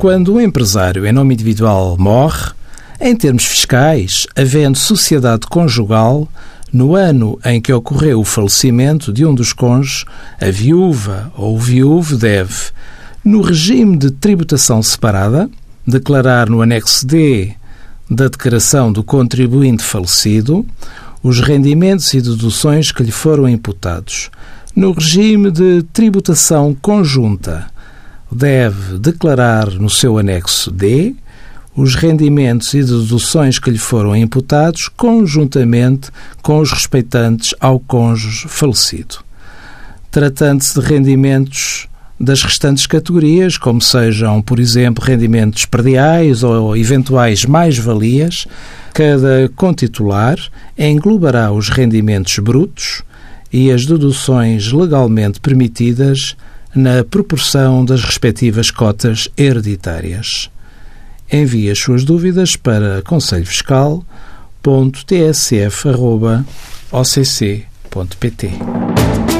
Quando um empresário em nome individual morre, em termos fiscais, havendo sociedade conjugal, no ano em que ocorreu o falecimento de um dos cônjuges, a viúva ou o viúvo deve, no regime de tributação separada, declarar no anexo D da declaração do contribuinte falecido os rendimentos e deduções que lhe foram imputados. No regime de tributação conjunta, deve declarar no seu anexo D os rendimentos e deduções que lhe foram imputados conjuntamente com os respeitantes ao cônjuge falecido. Tratando-se de rendimentos das restantes categorias, como sejam, por exemplo, rendimentos perdiais ou eventuais mais-valias, cada contitular englobará os rendimentos brutos e as deduções legalmente permitidas na proporção das respectivas cotas hereditárias. Envie as suas dúvidas para conselhofiscal.tsf.occ.pt.